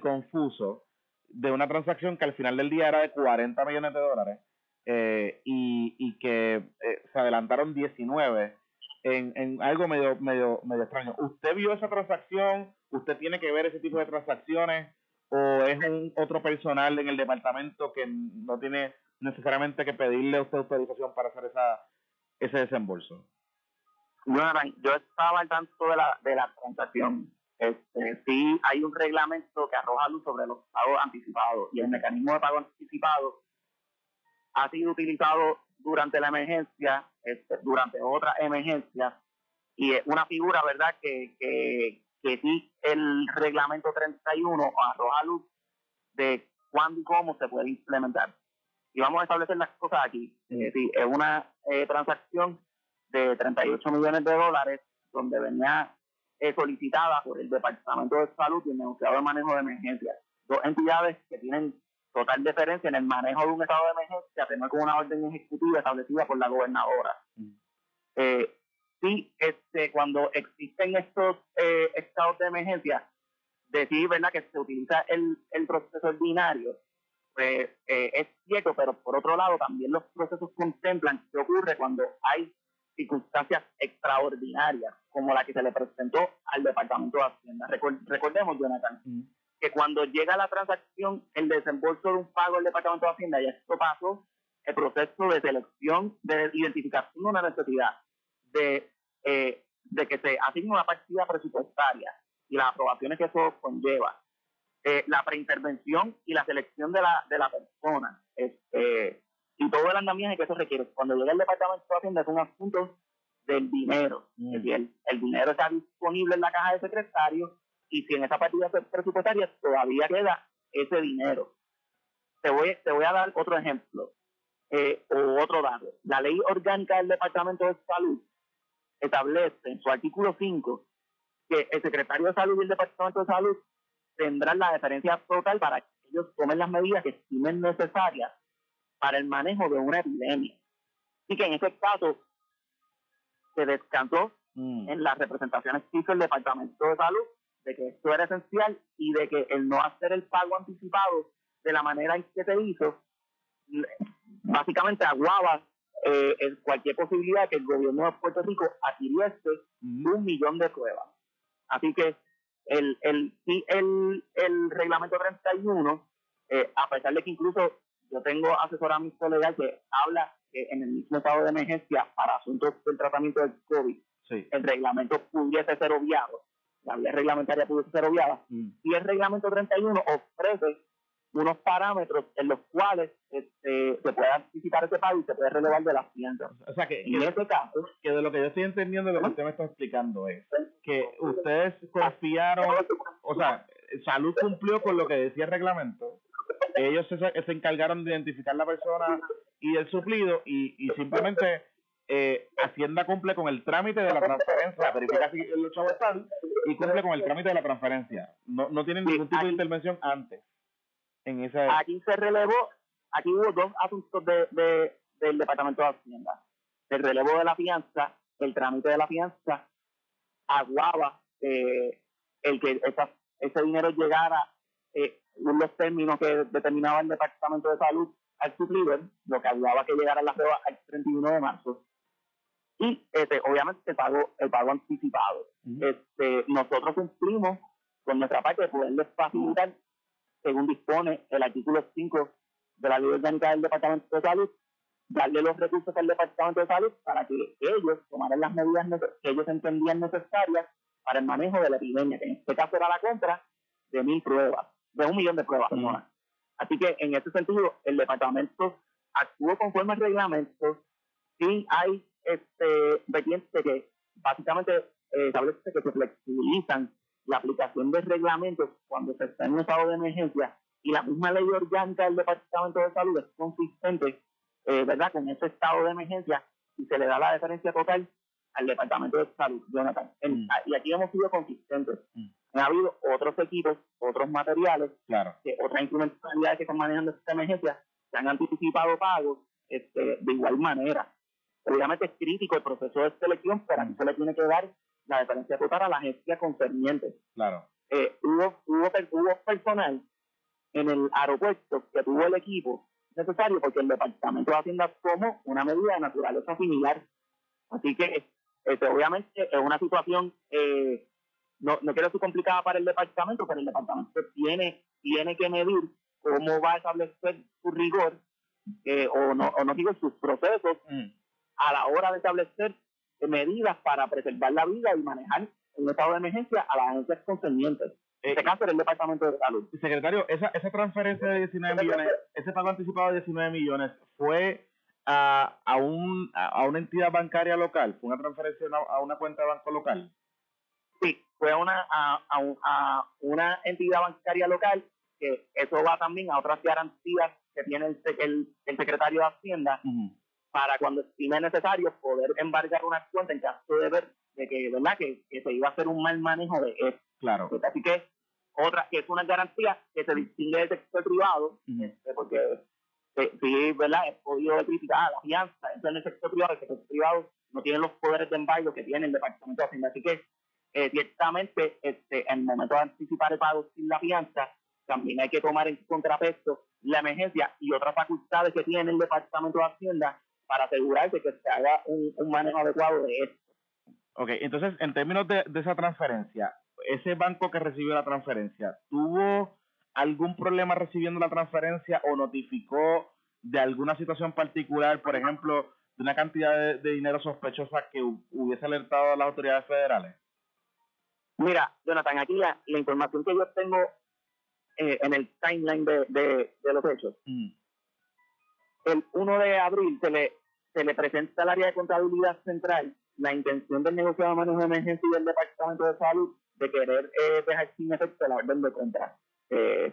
confuso de una transacción que al final del día era de 40 millones de dólares eh, y, y, que eh, se adelantaron 19 en, en algo medio, medio, medio extraño. ¿Usted vio esa transacción? ¿Usted tiene que ver ese tipo de transacciones? ¿O es un otro personal en el departamento que no tiene necesariamente que pedirle a usted autorización para hacer esa ese desembolso? yo estaba al tanto de la, de la transacción. Este, sí hay un reglamento que arroja luz sobre los pagos anticipados y el mecanismo de pago anticipado ha sido utilizado durante la emergencia, este, durante otra emergencia y es una figura, ¿verdad?, que, que, que sí el reglamento 31 arroja luz de cuándo y cómo se puede implementar. Y vamos a establecer las cosas aquí. Es es una eh, transacción de 38 millones de dólares donde venía eh, solicitada por el Departamento de Salud y el negociado de manejo de emergencia. Dos entidades que tienen total diferencia en el manejo de un estado de emergencia, tener con una orden ejecutiva establecida por la gobernadora. Mm. Eh, sí, este, cuando existen estos eh, estados de emergencia, decir ¿verdad? que se utiliza el, el proceso ordinario, pues eh, es cierto, pero por otro lado también los procesos contemplan qué ocurre cuando hay circunstancias extraordinarias, como la que se le presentó al Departamento de Hacienda. recordemos, Jonathan, que cuando llega la transacción, el desembolso de un pago del Departamento de Hacienda, y esto pasó, el proceso de selección, de identificación de una necesidad, de, eh, de que se asigne una partida presupuestaria y las aprobaciones que eso conlleva, eh, la preintervención y la selección de la, de la persona, este, y todo el andamiaje que eso requiere. Cuando llega el Departamento de Hacienda un asunto del dinero. Mm. Es decir, el, dinero está disponible en la caja de secretario y si en esa partida presupuestaria todavía queda ese dinero. Te voy, te voy a dar otro ejemplo eh, o otro dato. La ley orgánica del Departamento de Salud establece en su artículo 5 que el secretario de Salud y el Departamento de Salud tendrán la diferencia total para que ellos tomen las medidas que estimen necesarias para el manejo de una epidemia. Y que en ese caso se descansó mm. en las representaciones que hizo el Departamento de Salud de que esto era esencial y de que el no hacer el pago anticipado de la manera en que se hizo, básicamente aguaba eh, cualquier posibilidad que el gobierno de Puerto Rico adquiriese un millón de pruebas. Así que el, el, el, el reglamento 31, eh, a pesar de que incluso yo tengo asesoramiento legal que habla que en el mismo estado de emergencia para asuntos del tratamiento del COVID, el reglamento pudiese ser obviado, la vía reglamentaria pudiese ser obviada, mm. y el reglamento 31 ofrece unos parámetros en los cuales este, se puede anticipar ese pago y se puede relevar de las tiendas. O sea que, en este caso, que de lo que yo estoy entendiendo, lo que usted me está explicando es que ustedes confiaron, o sea, Salud cumplió con lo que decía el reglamento, ellos se, se encargaron de identificar la persona y el suplido y, y simplemente eh, Hacienda cumple con el trámite de la transferencia, verifica si los chavos están y cumple con el trámite de la transferencia. No, no tienen ningún tipo de intervención antes. En esa... Aquí se relevó, aquí hubo dos asuntos de, de, del Departamento de Hacienda. El relevo de la fianza, el trámite de la fianza, aguaba eh, el que esa, ese dinero llegara eh, los términos que determinaba el Departamento de Salud al suplidor, lo que ayudaba a que llegara la prueba al 31 de marzo. Y este, obviamente el pago, el pago anticipado. este, nosotros cumplimos con nuestra parte de poderles facilitar, según dispone el artículo 5 de la ley orgánica del Departamento de Salud, darle los recursos al Departamento de Salud para que ellos tomaran las medidas que ellos entendían necesarias para el manejo de la epidemia, que en este caso era la compra de mil pruebas de un millón de pruebas. Así que en ese sentido, el departamento actuó conforme al reglamento. Sí hay este vertientes que básicamente eh, establece que se flexibilizan la aplicación de reglamentos cuando se está en un estado de emergencia y la misma ley orgánica del Departamento de Salud es consistente, eh, ¿verdad?, con ese estado de emergencia y se le da la diferencia total al Departamento de Salud, Jonathan. Mm. y aquí hemos sido consistentes. Mm ha habido otros equipos, otros materiales, claro. que, otras instrumentalidades que están manejando esta emergencia, que han anticipado pagos este, de igual manera. Obviamente es crítico el proceso de selección, pero aquí se le tiene que dar la diferencia total a la agencia concerniente. Claro. eh, hubo, hubo, hubo personal en el aeropuerto que tuvo el equipo necesario porque el Departamento de Hacienda tomó una medida de naturaleza similar. Así que, este, obviamente, es una situación, eh, no, no quiero ser complicada para el departamento, pero el departamento tiene, tiene que medir cómo va a establecer su rigor, eh, o, no, o no digo sus procesos, mm. a la hora de establecer medidas para preservar la vida y manejar un estado de emergencia a las agencias concernientes. En este caso, el Departamento de Salud. Secretario, esa, esa transferencia de 19 millones, ese pago anticipado de 19 millones, ¿fue a, a, un, a una entidad bancaria local? ¿Fue una transferencia a una cuenta de banco local? Sí, fue una, a, a, una entidad bancaria local, que eso va también a otras garantías que tiene el, el, el secretario de Hacienda, para cuando estime necesario poder embargar una cuenta en caso de ver de que, ¿verdad? Que, se iba a hacer un mal manejo de esto. Claro. Así que otra, que es una garantía que se distingue del sector privado, este, porque sí, ¿verdad? He podido criticar la fianza en el sector privado, el sector privado no tiene los poderes de embargo que tiene el Departamento de Hacienda. Así que, eh, ciertamente, este, en el momento de anticipar el pago sin la fianza, también hay que tomar en contrapeso la emergencia y otras facultades que tiene el Departamento de Hacienda para asegurarse que se haga un, manejo adecuado de esto. Ok, entonces, en términos de, esa transferencia, ese banco que recibió la transferencia, ¿tuvo algún problema recibiendo la transferencia o notificó de alguna situación particular, por ejemplo, de una cantidad de, dinero sospechosa que hubiese alertado a las autoridades federales? Mira, Jonathan, aquí la, información que yo tengo eh, en el timeline de, de, los hechos, mm. el 1 de abril se le, se le presenta al área de contabilidad central la intención del negociado de manejo de emergencia y del Departamento de Salud de querer eh, dejar sin efecto la orden de compra. Eh,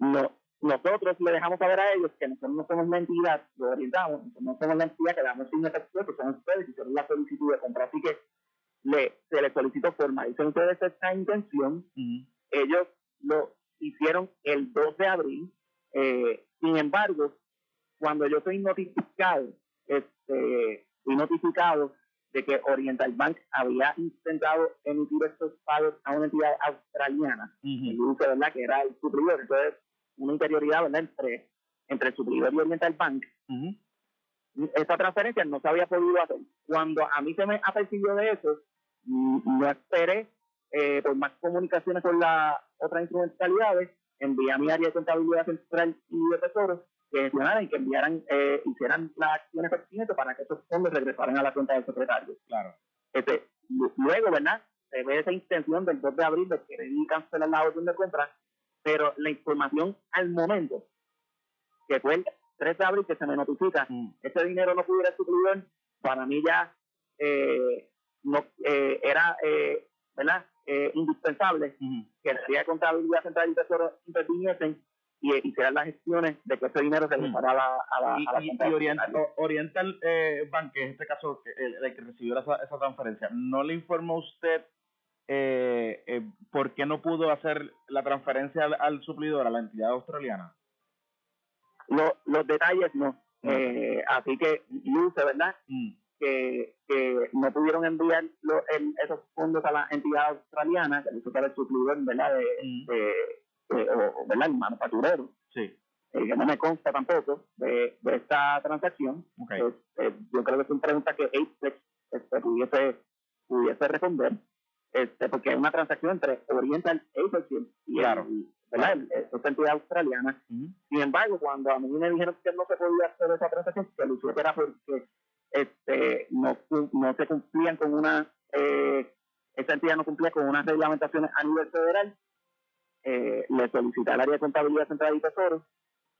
no, nosotros le dejamos saber a ellos que nosotros no somos la entidad, lo orientamos, nosotros no somos la entidad que damos sin efecto, que son ustedes que hicieron la solicitud de compra. Así que le, se les solicitó formalicen ustedes esta intención. Ellos lo hicieron el 2 de abril. Eh, sin embargo, cuando yo soy notificado, este, fui notificado de que Oriental Bank había intentado emitir estos pagos a una entidad australiana, ¿verdad? que era el suplidor. Entonces, una interioridad ¿verdad? entre entre el suplidor y Oriental Bank. Esta transferencia no se había podido hacer. Cuando a mí se me apercibió de eso, no esperé eh, por más comunicaciones con las otras instrumentalidades, envié a mi área de contabilidad central y de tesoro que gestionaran y que enviaran, eh, hicieran las acciones pertinentes para que esos fondos regresaran a la cuenta del secretario. Claro. Este, luego, ¿verdad? Se ve esa intención del 2 de abril de querer cancelar la orden de compra, pero la información al momento, que fue el 3 de abril que se me notifica, mm. ese dinero no pudiera suplir, para mí ya eh, no eh, era, eh, ¿verdad? Eh, indispensable que la de contabilidad central y tesoro interviniesen y hicieran las gestiones de que ese dinero se le mm. a la, a la, y, y, Oriental, Oriental eh, Bank, en este caso el, que recibió esa, esa, transferencia, ¿no le informó usted eh, eh, por qué no pudo hacer la transferencia al, suplidor, a la entidad australiana? Los detalles no. Eh, así que luce, ¿verdad? Mm. Que, que, no pudieron enviar esos fondos a la entidad australiana, que hizo el suplidor, ¿verdad? de, mm. de eh, o, ¿verdad? el manufacturero, sí. eh, que no me consta tampoco de, de esta transacción. Okay. Eh, yo creo que es una pregunta que Apex este, pudiese, pudiese responder, este, porque es una transacción entre Oriental Apex y, claro. ¿Verdad? esta entidad australiana. Sin embargo, cuando a mí me dijeron que no se podía hacer esa transacción, que lo era porque este, no, no se cumplían con una, eh, esa entidad no cumplía con unas reglamentaciones a nivel federal, eh, le solicité al área de contabilidad central y tesoro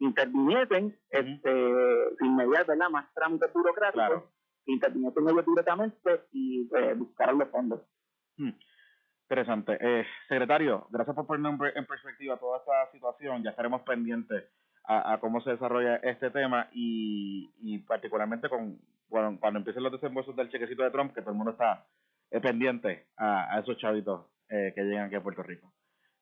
interviniesen este, sin mediar ¿verdad? más trámites burocráticos, claro. interviniesen ellos directamente y eh, buscaran los fondos. Hmm. Interesante. Eh, secretario, gracias por poner en perspectiva toda esta situación. Ya estaremos pendientes a, cómo se desarrolla este tema y, y particularmente con bueno, cuando empiecen los desembolsos del chequecito de Trump, que todo el mundo está eh, pendiente a, a, esos chavitos eh, que llegan aquí a Puerto Rico.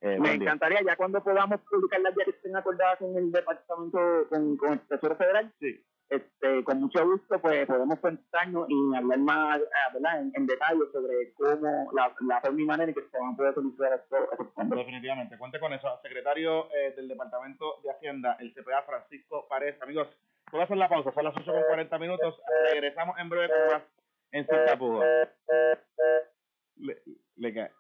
Eh, me encantaría ya cuando podamos publicar las ya que estén acordadas con el departamento, con, con el Tesoro Federal, sí. Este, con mucho gusto pues podemos sentarnos y hablar más ¿verdad? En, detalle sobre cómo la, la forma y manera en que se van a poder utilizar estos fondos. Definitivamente, cuente con eso. Secretario eh, del Departamento de Hacienda, el CPA Francisco Párez. Amigos, voy a hacer la pausa, son las 8 con 40 minutos. Regresamos en breve en Cinta Le, le,